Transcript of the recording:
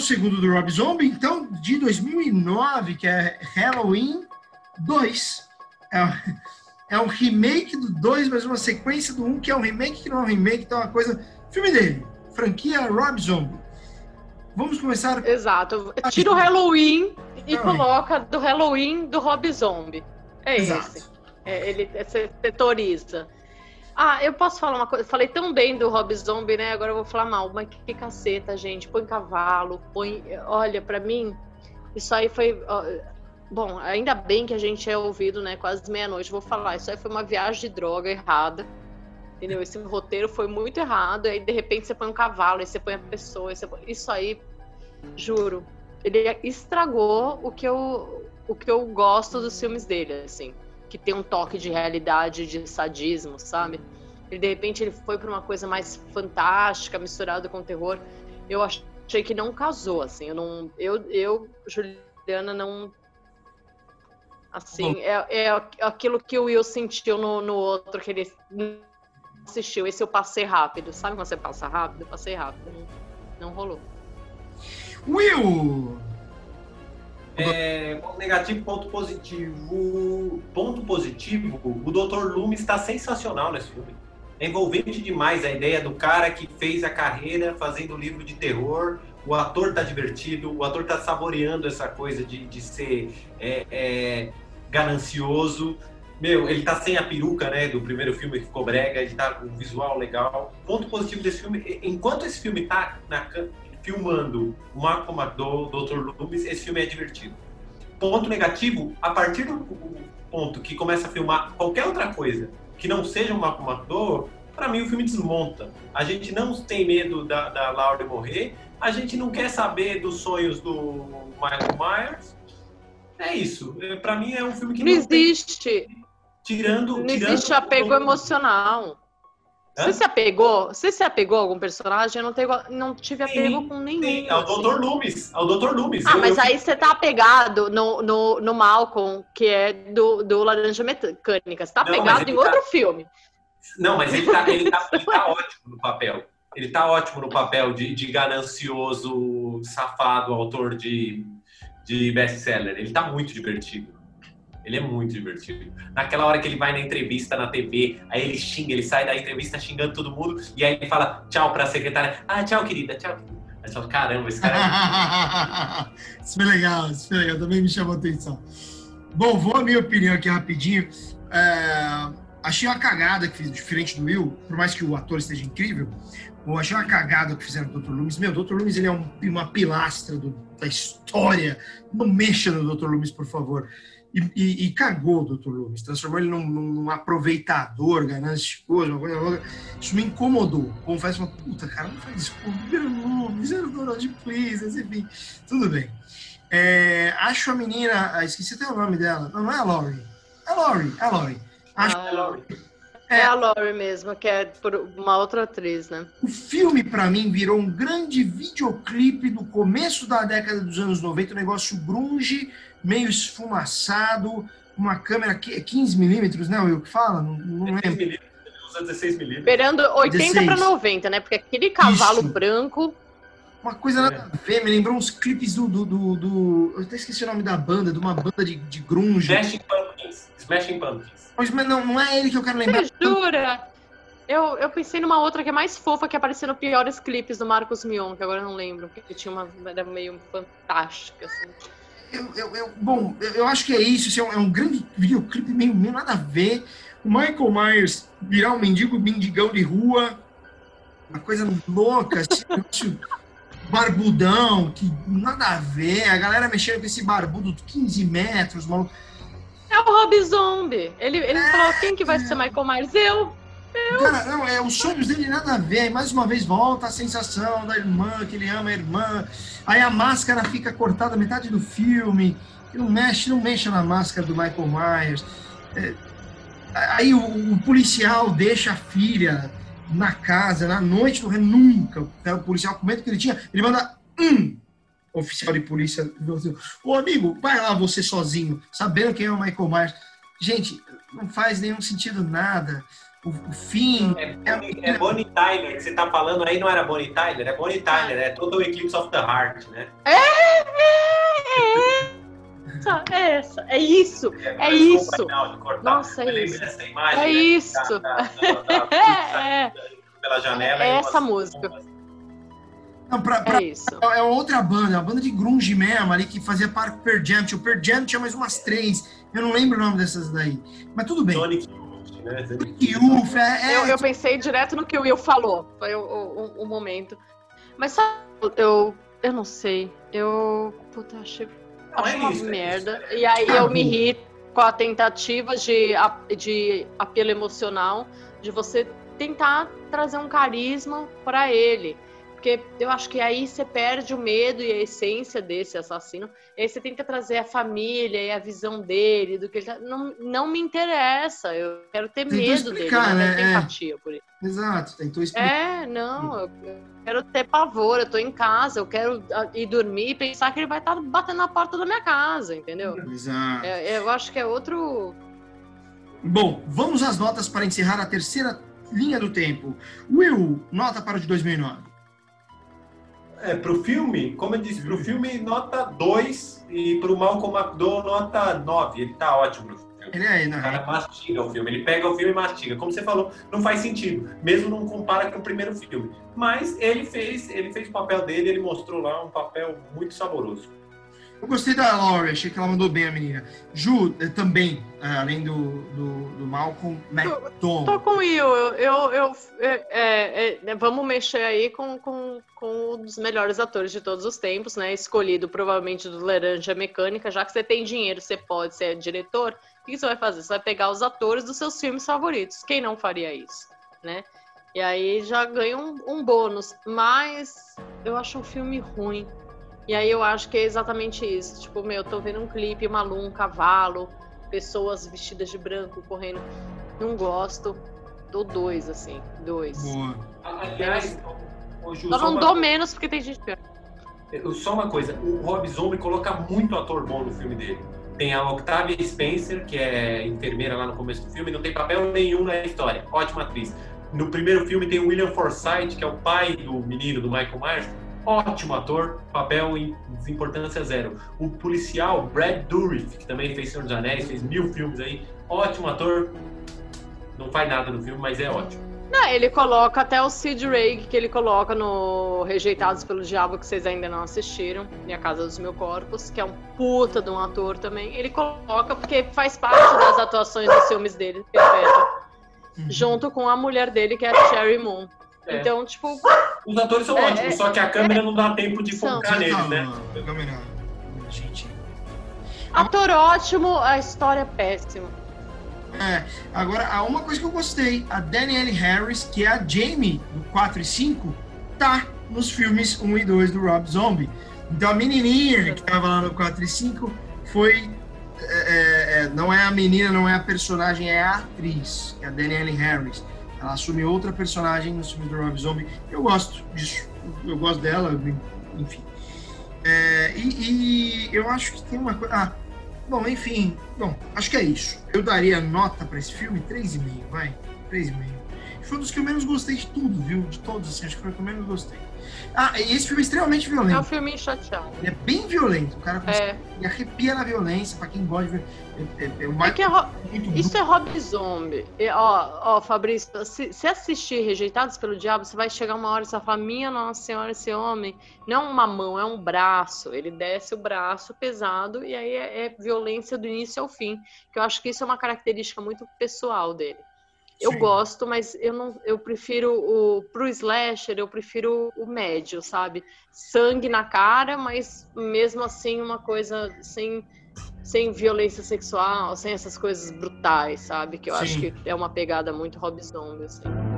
o segundo do Rob Zombie, então, de 2009, que é Halloween 2. É, é um remake do 2, mas uma sequência do 1, um, que é um remake que não é um remake, então é uma coisa... Filme dele, franquia Rob Zombie. Vamos começar... Exato. Tira o Halloween e coloca do Halloween do Rob Zombie. É Exato. esse. É, ele setoriza. Ah, eu posso falar uma coisa. Falei tão bem do Rob Zombie, né? Agora eu vou falar mal. Mas que caceta, gente. Põe cavalo, põe. Olha, para mim, isso aí foi. Bom, ainda bem que a gente é ouvido, né? Quase meia-noite. Vou falar. Isso aí foi uma viagem de droga errada. Entendeu? Esse roteiro foi muito errado. Aí, de repente, você põe um cavalo, aí você põe a pessoa. Põe... Isso aí, juro. Ele estragou o que eu, o que eu gosto dos filmes dele, assim que tem um toque de realidade, de sadismo, sabe? E de repente ele foi para uma coisa mais fantástica, misturada com terror. Eu achei que não casou, assim. Eu não, eu, eu Juliana, não. Assim, é, é aquilo que o Will sentiu no, no outro que ele assistiu. Esse eu passei rápido. Sabe quando você passa rápido? Eu passei rápido. Não, não rolou. Will! É, ponto negativo, ponto positivo. Ponto positivo, o Dr. Loomis está sensacional nesse filme. É envolvente demais a ideia do cara que fez a carreira fazendo livro de terror. O ator tá divertido, o ator tá saboreando essa coisa de, de ser é, é, ganancioso. Meu, ele tá sem a peruca, né, do primeiro filme que ficou brega, ele tá com um visual legal. Ponto positivo desse filme, enquanto esse filme tá na, filmando o Marco McDowell, Dr. Loomis, esse filme é divertido. Ponto negativo, a partir do ponto que começa a filmar qualquer outra coisa que não seja o Marco McDowell, para mim o filme desmonta. A gente não tem medo da, da Laurie morrer, a gente não quer saber dos sonhos do Michael Myers. É isso. É, para mim é um filme que não, não existe. Tem... Tirando, não tirando existe apego emocional. Você se apegou? Você se apegou a algum personagem? Eu não, tenho, não tive apego sim, com nenhum. Sim, ao assim. Dr. Loomis. Ao Dr. Loomis. Ah, eu, mas eu... aí você tá apegado no, no, no Malcolm, que é do, do Laranja Mecânica. Você tá não, apegado em tá... outro filme. Não, mas ele tá, ele, tá, ele tá ótimo no papel. Ele tá ótimo no papel de, de ganancioso, safado, autor de, de best-seller. Ele tá muito divertido. Ele é muito divertido. Naquela hora que ele vai na entrevista na TV, aí ele xinga, ele sai da entrevista xingando todo mundo, e aí ele fala tchau pra secretária. Ah, tchau, querida, tchau. Aí fala, caramba, esse cara é... Isso foi legal, isso foi legal, também me chamou a atenção. Bom, vou a minha opinião aqui rapidinho. É... Achei uma cagada que fiz, diferente do Will, por mais que o ator esteja incrível, eu achei uma cagada que fizeram o Dr. Loomis. Meu, o Dr. Loomis ele é um, uma pilastra do, da história. Não mexa no Dr. Loomis, por favor. E, e, e, cagou o Dr. Loomis, transformou ele num, num aproveitador, ganancioso, uma coisa louca. Isso me incomodou. Confesso, uma puta, cara, não faz isso era o Loomis, era o Donald Please, enfim, tudo bem. É, acho a menina, ah, esqueci até o nome dela, não, não é a Laurie, é a Laurie, é a Laurie. Acho, ah, é a Laurie. É, é a Laurie mesmo, que é por uma outra atriz, né? O filme, para mim, virou um grande videoclipe do começo da década dos anos 90, um negócio grunge, meio esfumaçado, uma câmera 15 milímetros, né, Will, que fala? Não, não lembro. Milímetros, usa 16 milímetros. Esperando 80 para 90, né? Porque aquele cavalo Isso. branco... Uma coisa nada a ver, me lembrou uns clipes do, do, do, do, Eu até esqueci o nome da banda, de uma banda de, de grunge. Smashing Pumpkins. Smashing Pumpkins. Mas não, não é ele que eu quero lembrar. Você jura? Eu, eu pensei numa outra que é mais fofa, que apareceu no piores clipes do Marcos Mion, que agora eu não lembro, que tinha uma. Era meio fantástica, assim. Eu, eu, eu, bom, eu acho que é isso. isso é, um, é um grande videoclipe meio, meio nada a ver. O Michael Myers virar um mendigo mendigão de rua, uma coisa louca, assim, barbudão, que nada a ver. A galera mexendo com esse barbudo de 15 metros, maluco. É o Rob Zombie. Ele, ele é, falou: quem que vai ser Michael Myers? Eu. Cara, não, é, os sonhos dele nada a ver. Mais uma vez volta a sensação da irmã, que ele ama a irmã. Aí a máscara fica cortada metade do filme. Não mexe, não mexa na máscara do Michael Myers. É, aí o, o, policial deixa a filha na casa, na noite do nunca. O policial comenta que ele tinha, ele manda um oficial de polícia. Ô amigo, vai lá você sozinho, sabendo quem é o Michael Myers. Gente, não faz nenhum sentido nada. O, o fim. É, é, é Bonnie Tyler, que você tá falando aí, não era Bonnie Tyler? É Bonnie Tyler, é todo o Eclipse of the Heart, né? É, é, é. Essa, é essa, é isso, é, é isso. Nossa, é isso. Imagem, é né? isso. Tá, tá, tá, é, pela janela. É essa música. Não, pra, pra, é isso. É outra banda, uma banda de grunge mesmo, ali que fazia parte do Per Jam. O Per Jam tinha mais umas três. Eu não lembro o nome dessas daí. Mas tudo bem. Sonic né? É, é, eu, eu pensei direto no que o Will falou. Foi o, o, o momento. Mas sabe, eu, eu não sei. Eu. Puta, achei. Não, acho é uma isso, é merda. É e aí eu me irrito com a tentativa de, de apelo emocional, de você tentar trazer um carisma para ele. Porque eu acho que aí você perde o medo e a essência desse assassino. E aí você tenta trazer a família e a visão dele, do que ele tá... não, não me interessa. Eu quero ter tentou medo explicar, dele, não né? ter é. empatia por ele. Exato, tentou explicar. É, não, eu quero ter pavor, eu tô em casa, eu quero ir dormir e pensar que ele vai estar tá batendo na porta da minha casa, entendeu? Exato. É, eu acho que é outro. Bom, vamos às notas para encerrar a terceira linha do tempo. Will, nota para o de 2009. É, pro filme, como eu disse, pro filme nota 2 e pro Malcolm McDowell nota 9. Ele tá ótimo no filme. Ele é aí, né? O cara mastiga o filme, ele pega o filme e mastiga. Como você falou, não faz sentido, mesmo não compara com o primeiro filme. Mas ele fez, ele fez o papel dele, ele mostrou lá um papel muito saboroso. Eu gostei da Laurie, achei que ela mandou bem a menina. Ju, eh, também, eh, além do, do, do Malcolm McDonald. Tô, tô com o Will, eu, eu, eu é, é, é, vamos mexer aí com, com, com um dos melhores atores de todos os tempos, né? Escolhido provavelmente do Laranja Mecânica, já que você tem dinheiro, você pode ser diretor, o que você vai fazer? Você vai pegar os atores dos seus filmes favoritos. Quem não faria isso, né? E aí já ganha um, um bônus. Mas eu acho um filme ruim e aí eu acho que é exatamente isso. Tipo, meu, eu tô vendo um clipe, uma lua, um cavalo, pessoas vestidas de branco correndo. Não gosto. Dou dois, assim. Dois. Boa. Aliás, Só não dou menos porque tem gente pior. Só uma coisa, o Rob Zombie coloca muito ator bom no filme dele. Tem a Octavia Spencer, que é enfermeira lá no começo do filme, não tem papel nenhum na história. Ótima atriz. No primeiro filme tem o William Forsythe, que é o pai do menino do Michael Myers ótimo ator, papel em importância zero. O policial Brad Dourif, que também fez Senhor dos Anéis, fez mil filmes aí, ótimo ator. Não faz nada no filme, mas é ótimo. Não, ele coloca até o Sid Reig, que ele coloca no Rejeitados pelo Diabo, que vocês ainda não assistiram, Minha Casa dos Mil Corpos, que é um puta de um ator também. Ele coloca porque faz parte das atuações dos filmes dele, perfeito. Uhum. Junto com a mulher dele, que é a Cherry Moon. É. Então, tipo. Os atores são é, ótimos, só que a câmera é, não dá tempo de focar neles, né? câmera, gente. Ator ótimo, a história é péssima. É, agora, há uma coisa que eu gostei: a Danielle Harris, que é a Jamie do 4 e 5, tá nos filmes 1 e 2 do Rob Zombie. Então a menininha que tava lá no 4 e 5 foi. É, é, não é a menina, não é a personagem, é a atriz, é a Danielle Harris. Ela assume outra personagem no filme do Rob Zombie. Eu gosto disso. Eu gosto dela, enfim. É, e, e, eu acho que tem uma coisa. Ah, bom, enfim. Bom, acho que é isso. Eu daria nota para esse filme 3,5, vai. 3,5. Foi um dos que eu menos gostei de tudo, viu? De todos, assim, acho que foi o que eu menos gostei. Ah, esse filme é extremamente violento. É um filme chateado. Ele é bem violento. O cara consegue, é. arrepia na violência, pra quem gosta de ver. É, é, é, é que é ro... Isso é Rob Zombie. E, ó, ó, Fabrício, se, se, assistir Rejeitados pelo Diabo, você vai chegar uma hora e você vai falar: Minha Nossa Senhora, esse homem não é uma mão, é um braço. Ele desce o braço pesado e aí é, é violência do início ao fim. Que eu acho que isso é uma característica muito pessoal dele. Eu Sim. gosto, mas eu não, eu prefiro o pro slasher, eu prefiro o médio, sabe? Sangue na cara, mas mesmo assim uma coisa sem sem violência sexual, sem essas coisas brutais, sabe? Que eu Sim. acho que é uma pegada muito Rob Zombie, assim.